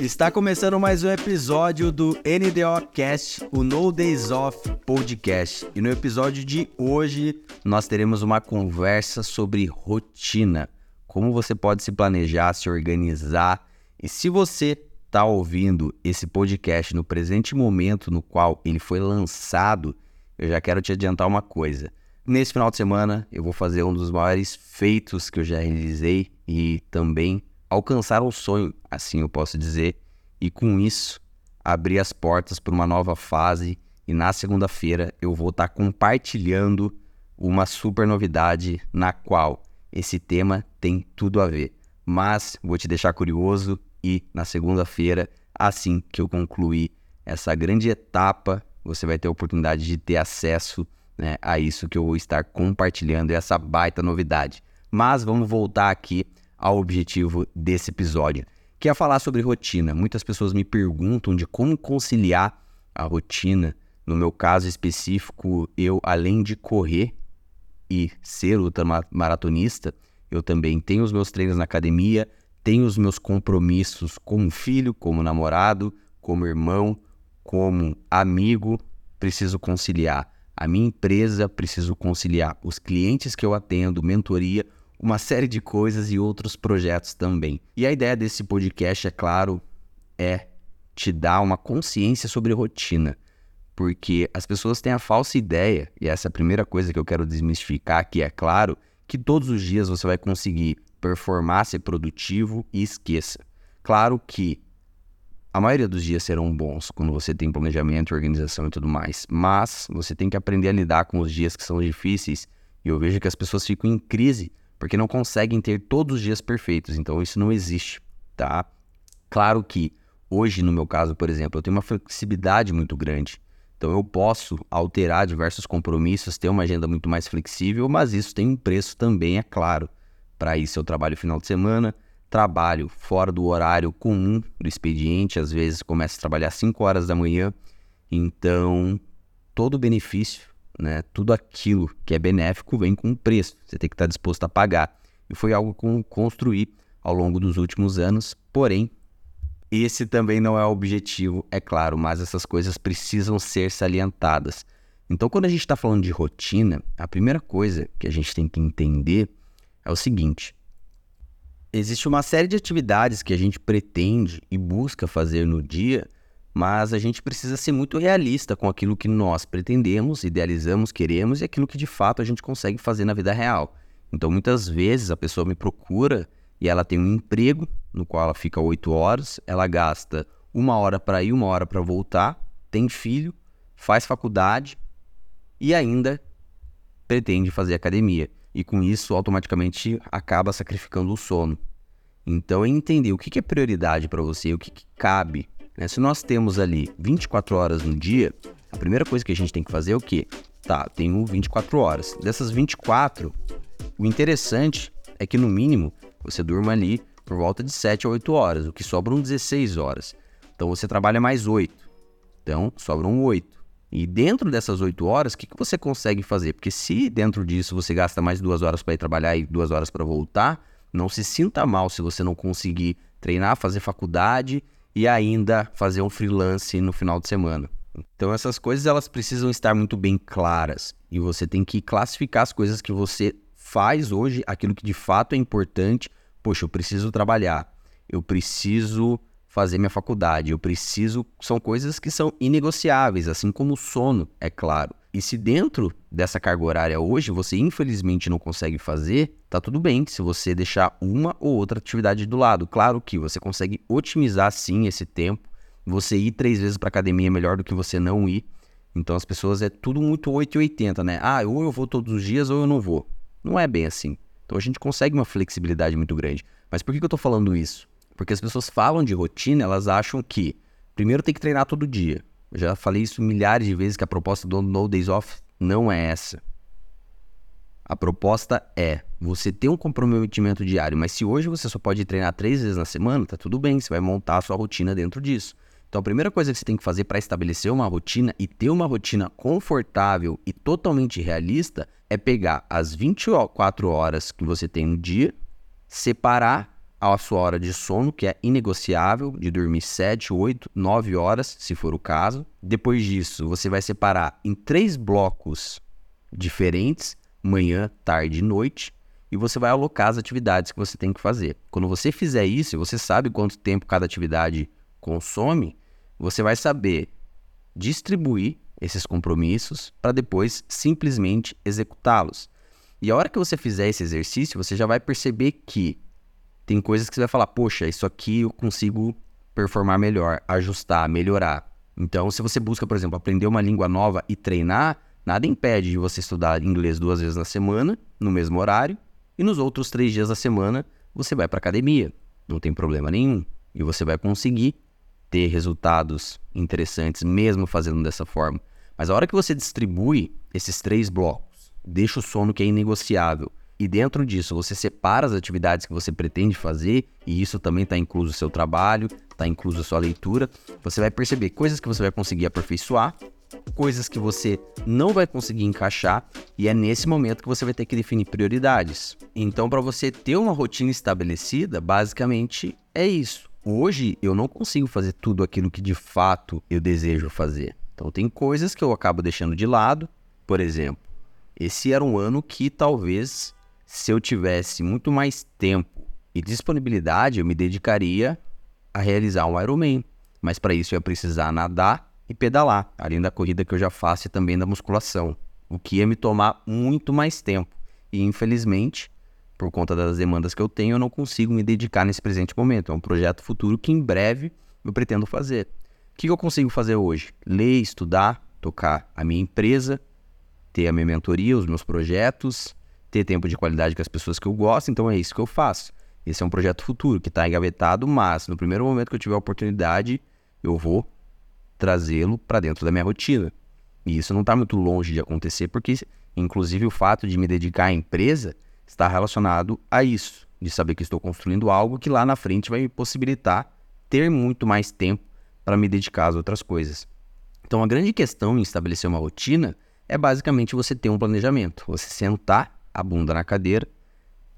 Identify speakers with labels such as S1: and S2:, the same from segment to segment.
S1: Está começando mais um episódio do NDO Cast, o No Days Off Podcast. E no episódio de hoje nós teremos uma conversa sobre rotina. Como você pode se planejar, se organizar. E se você está ouvindo esse podcast no presente momento no qual ele foi lançado, eu já quero te adiantar uma coisa. Nesse final de semana eu vou fazer um dos maiores feitos que eu já realizei e também alcançar um sonho, assim eu posso dizer, e com isso abrir as portas para uma nova fase. E na segunda-feira eu vou estar tá compartilhando uma super novidade na qual esse tema tem tudo a ver. Mas vou te deixar curioso e na segunda-feira, assim que eu concluir essa grande etapa, você vai ter a oportunidade de ter acesso né, a isso que eu vou estar compartilhando, essa baita novidade. Mas vamos voltar aqui ao objetivo desse episódio, que é falar sobre rotina. Muitas pessoas me perguntam de como conciliar a rotina. No meu caso específico, eu, além de correr e ser ultramaratonista, eu também tenho os meus treinos na academia, tenho os meus compromissos como filho, como namorado, como irmão, como amigo. Preciso conciliar a minha empresa, preciso conciliar os clientes que eu atendo, mentoria, uma série de coisas e outros projetos também. E a ideia desse podcast, é claro, é te dar uma consciência sobre rotina. Porque as pessoas têm a falsa ideia, e essa é a primeira coisa que eu quero desmistificar, que é claro, que todos os dias você vai conseguir performar, ser produtivo e esqueça. Claro que a maioria dos dias serão bons quando você tem planejamento, organização e tudo mais, mas você tem que aprender a lidar com os dias que são difíceis. E eu vejo que as pessoas ficam em crise porque não conseguem ter todos os dias perfeitos. Então isso não existe, tá? Claro que hoje, no meu caso, por exemplo, eu tenho uma flexibilidade muito grande. Então eu posso alterar diversos compromissos, ter uma agenda muito mais flexível, mas isso tem um preço também, é claro. Para isso eu trabalho final de semana, trabalho fora do horário comum do expediente, às vezes começo a trabalhar 5 horas da manhã. Então, todo o benefício né? Tudo aquilo que é benéfico vem com um preço, você tem que estar disposto a pagar. E foi algo que eu construí ao longo dos últimos anos, porém, esse também não é o objetivo, é claro, mas essas coisas precisam ser salientadas. Então, quando a gente está falando de rotina, a primeira coisa que a gente tem que entender é o seguinte: existe uma série de atividades que a gente pretende e busca fazer no dia mas a gente precisa ser muito realista com aquilo que nós pretendemos, idealizamos, queremos e aquilo que de fato a gente consegue fazer na vida real. Então, muitas vezes a pessoa me procura e ela tem um emprego no qual ela fica oito horas, ela gasta uma hora para ir, uma hora para voltar, tem filho, faz faculdade e ainda pretende fazer academia. E com isso, automaticamente acaba sacrificando o sono. Então, é entender o que é prioridade para você, o que, que cabe né? Se nós temos ali 24 horas no dia, a primeira coisa que a gente tem que fazer é o quê? Tá, tenho 24 horas. Dessas 24, o interessante é que no mínimo você durma ali por volta de 7 a 8 horas, o que sobram 16 horas. Então você trabalha mais 8. Então sobram 8. E dentro dessas 8 horas, o que, que você consegue fazer? Porque se dentro disso você gasta mais duas horas para ir trabalhar e duas horas para voltar, não se sinta mal se você não conseguir treinar, fazer faculdade e ainda fazer um freelance no final de semana. Então essas coisas elas precisam estar muito bem claras e você tem que classificar as coisas que você faz hoje, aquilo que de fato é importante. Poxa, eu preciso trabalhar, eu preciso fazer minha faculdade, eu preciso. São coisas que são inegociáveis, assim como o sono, é claro. E se dentro dessa carga horária hoje você infelizmente não consegue fazer, tá tudo bem se você deixar uma ou outra atividade do lado. Claro que você consegue otimizar sim esse tempo. Você ir três vezes para academia é melhor do que você não ir. Então as pessoas é tudo muito 880, né? Ah, ou eu vou todos os dias ou eu não vou. Não é bem assim. Então a gente consegue uma flexibilidade muito grande. Mas por que, que eu tô falando isso? Porque as pessoas falam de rotina, elas acham que primeiro tem que treinar todo dia. Eu já falei isso milhares de vezes que a proposta do No Days Off não é essa. A proposta é você ter um comprometimento diário, mas se hoje você só pode treinar três vezes na semana, tá tudo bem, você vai montar a sua rotina dentro disso. Então a primeira coisa que você tem que fazer para estabelecer uma rotina e ter uma rotina confortável e totalmente realista é pegar as 24 horas que você tem no dia, separar a sua hora de sono, que é inegociável, de dormir 7, 8, 9 horas, se for o caso. Depois disso, você vai separar em três blocos diferentes, manhã, tarde e noite, e você vai alocar as atividades que você tem que fazer. Quando você fizer isso, você sabe quanto tempo cada atividade consome, você vai saber distribuir esses compromissos para depois simplesmente executá-los. E a hora que você fizer esse exercício, você já vai perceber que tem coisas que você vai falar, poxa, isso aqui eu consigo performar melhor, ajustar, melhorar. Então, se você busca, por exemplo, aprender uma língua nova e treinar, nada impede de você estudar inglês duas vezes na semana, no mesmo horário, e nos outros três dias da semana você vai para academia. Não tem problema nenhum. E você vai conseguir ter resultados interessantes mesmo fazendo dessa forma. Mas a hora que você distribui esses três blocos, deixa o sono que é inegociável, e dentro disso você separa as atividades que você pretende fazer, e isso também está incluso o seu trabalho, está incluso a sua leitura, você vai perceber coisas que você vai conseguir aperfeiçoar, coisas que você não vai conseguir encaixar, e é nesse momento que você vai ter que definir prioridades. Então, para você ter uma rotina estabelecida, basicamente é isso. Hoje eu não consigo fazer tudo aquilo que de fato eu desejo fazer. Então tem coisas que eu acabo deixando de lado. Por exemplo, esse era um ano que talvez se eu tivesse muito mais tempo e disponibilidade, eu me dedicaria a realizar um Ironman. Mas para isso eu ia precisar nadar e pedalar, além da corrida que eu já faço e também da musculação, o que ia me tomar muito mais tempo. E infelizmente, por conta das demandas que eu tenho, eu não consigo me dedicar nesse presente momento. É um projeto futuro que em breve eu pretendo fazer. O que eu consigo fazer hoje? Ler, estudar, tocar a minha empresa, ter a minha mentoria, os meus projetos, ter tempo de qualidade com as pessoas que eu gosto, então é isso que eu faço. Esse é um projeto futuro que está engavetado, mas no primeiro momento que eu tiver a oportunidade, eu vou trazê-lo para dentro da minha rotina. E isso não está muito longe de acontecer, porque, inclusive, o fato de me dedicar à empresa está relacionado a isso, de saber que estou construindo algo que lá na frente vai me possibilitar ter muito mais tempo para me dedicar às outras coisas. Então, a grande questão em estabelecer uma rotina é basicamente você ter um planejamento, você sentar a bunda na cadeira,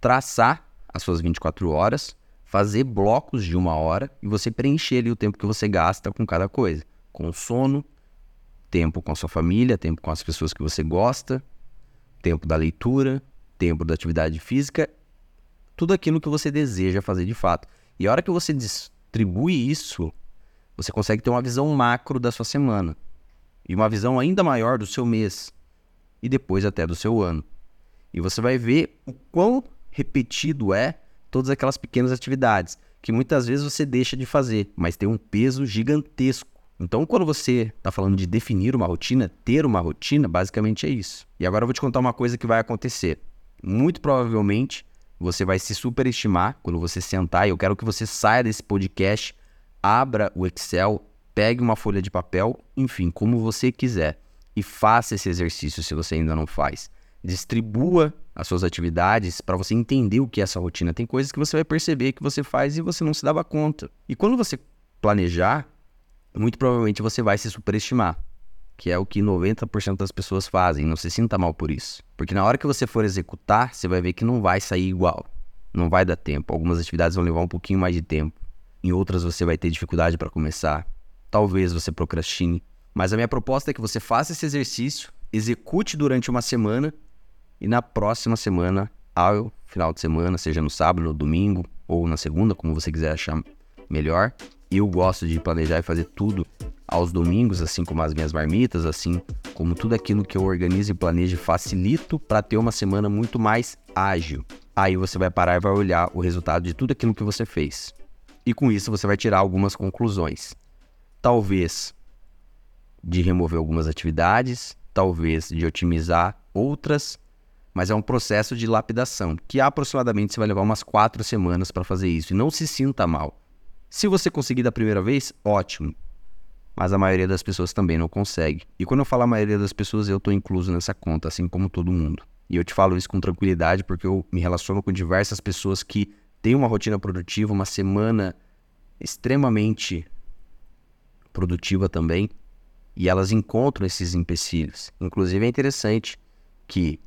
S1: traçar as suas 24 horas, fazer blocos de uma hora e você preencher ali o tempo que você gasta com cada coisa, com sono, tempo com a sua família, tempo com as pessoas que você gosta, tempo da leitura, tempo da atividade física, tudo aquilo que você deseja fazer de fato. E a hora que você distribui isso, você consegue ter uma visão macro da sua semana e uma visão ainda maior do seu mês e depois até do seu ano. E você vai ver o quão repetido é todas aquelas pequenas atividades que muitas vezes você deixa de fazer, mas tem um peso gigantesco. Então, quando você está falando de definir uma rotina, ter uma rotina, basicamente é isso. E agora eu vou te contar uma coisa que vai acontecer muito provavelmente você vai se superestimar quando você sentar. E eu quero que você saia desse podcast, abra o Excel, pegue uma folha de papel, enfim, como você quiser, e faça esse exercício se você ainda não faz. Distribua as suas atividades para você entender o que é essa rotina. Tem coisas que você vai perceber que você faz e você não se dava conta. E quando você planejar, muito provavelmente você vai se superestimar que é o que 90% das pessoas fazem. Não se sinta mal por isso. Porque na hora que você for executar, você vai ver que não vai sair igual. Não vai dar tempo. Algumas atividades vão levar um pouquinho mais de tempo. Em outras você vai ter dificuldade para começar. Talvez você procrastine. Mas a minha proposta é que você faça esse exercício, execute durante uma semana e na próxima semana, ao final de semana, seja no sábado, domingo ou na segunda, como você quiser achar melhor. Eu gosto de planejar e fazer tudo aos domingos, assim como as minhas marmitas, assim como tudo aquilo que eu organizo e planejo facilito para ter uma semana muito mais ágil. Aí você vai parar e vai olhar o resultado de tudo aquilo que você fez. E com isso você vai tirar algumas conclusões. Talvez de remover algumas atividades, talvez de otimizar outras, mas é um processo de lapidação que aproximadamente você vai levar umas quatro semanas para fazer isso. E não se sinta mal. Se você conseguir da primeira vez, ótimo mas a maioria das pessoas também não consegue. E quando eu falo a maioria das pessoas, eu estou incluso nessa conta, assim como todo mundo. E eu te falo isso com tranquilidade porque eu me relaciono com diversas pessoas que têm uma rotina produtiva, uma semana extremamente produtiva também, e elas encontram esses empecilhos. Inclusive é interessante que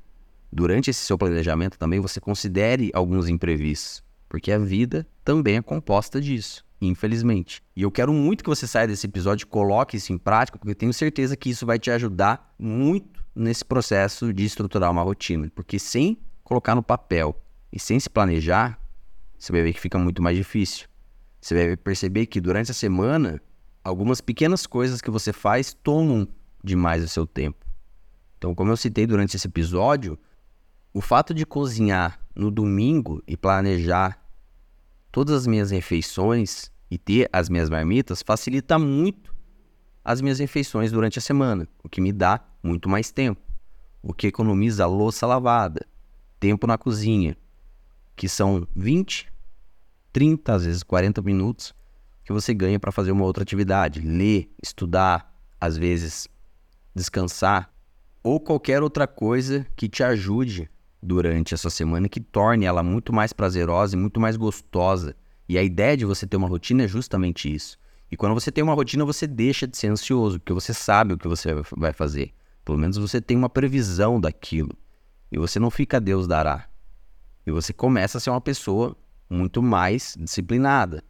S1: durante esse seu planejamento também você considere alguns imprevistos. porque a vida também é composta disso, infelizmente. E eu quero muito que você saia desse episódio e coloque isso em prática, porque eu tenho certeza que isso vai te ajudar muito nesse processo de estruturar uma rotina, porque sem colocar no papel e sem se planejar, você vai ver que fica muito mais difícil. Você vai perceber que durante a semana, algumas pequenas coisas que você faz tomam demais o seu tempo. Então, como eu citei durante esse episódio, o fato de cozinhar no domingo e planejar todas as minhas refeições e ter as minhas marmitas facilita muito as minhas refeições durante a semana, o que me dá muito mais tempo, o que economiza louça lavada, tempo na cozinha, que são 20, 30, às vezes 40 minutos que você ganha para fazer uma outra atividade, ler, estudar, às vezes descansar ou qualquer outra coisa que te ajude durante essa semana que torne ela muito mais prazerosa e muito mais gostosa. E a ideia de você ter uma rotina é justamente isso. E quando você tem uma rotina, você deixa de ser ansioso, porque você sabe o que você vai fazer. Pelo menos você tem uma previsão daquilo. E você não fica Deus dará. E você começa a ser uma pessoa muito mais disciplinada,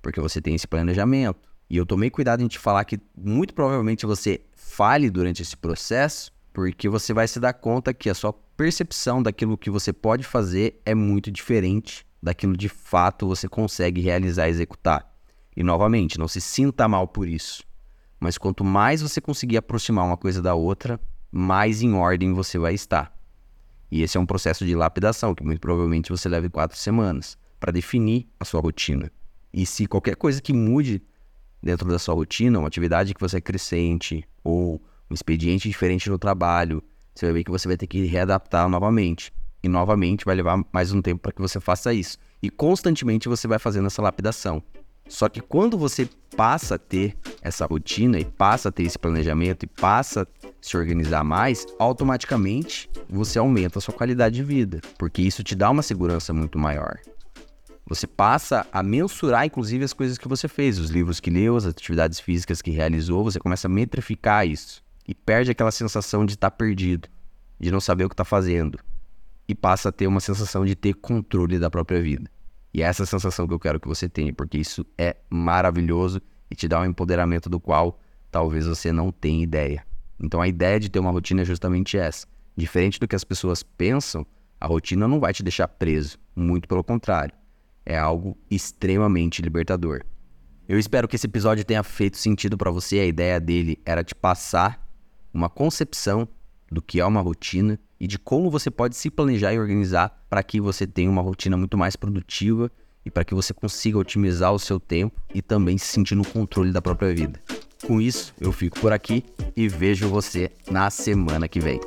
S1: porque você tem esse planejamento. E eu tomei cuidado em te falar que muito provavelmente você fale durante esse processo, porque você vai se dar conta que a sua percepção daquilo que você pode fazer é muito diferente daquilo de fato você consegue realizar e executar. E novamente, não se sinta mal por isso. Mas quanto mais você conseguir aproximar uma coisa da outra, mais em ordem você vai estar. E esse é um processo de lapidação que muito provavelmente você leve quatro semanas para definir a sua rotina. E se qualquer coisa que mude dentro da sua rotina, uma atividade que você é crescente ou um expediente diferente no trabalho, você vai ver que você vai ter que readaptar novamente. E novamente vai levar mais um tempo para que você faça isso. E constantemente você vai fazendo essa lapidação. Só que quando você passa a ter essa rotina e passa a ter esse planejamento e passa a se organizar mais, automaticamente você aumenta a sua qualidade de vida, porque isso te dá uma segurança muito maior. Você passa a mensurar, inclusive, as coisas que você fez, os livros que leu, as atividades físicas que realizou, você começa a metrificar isso e perde aquela sensação de estar tá perdido, de não saber o que está fazendo e passa a ter uma sensação de ter controle da própria vida. E é essa sensação que eu quero que você tenha, porque isso é maravilhoso e te dá um empoderamento do qual talvez você não tenha ideia. Então a ideia de ter uma rotina é justamente essa. Diferente do que as pessoas pensam, a rotina não vai te deixar preso, muito pelo contrário. É algo extremamente libertador. Eu espero que esse episódio tenha feito sentido para você. A ideia dele era te passar uma concepção do que é uma rotina e de como você pode se planejar e organizar para que você tenha uma rotina muito mais produtiva e para que você consiga otimizar o seu tempo e também se sentir no controle da própria vida. Com isso, eu fico por aqui e vejo você na semana que vem.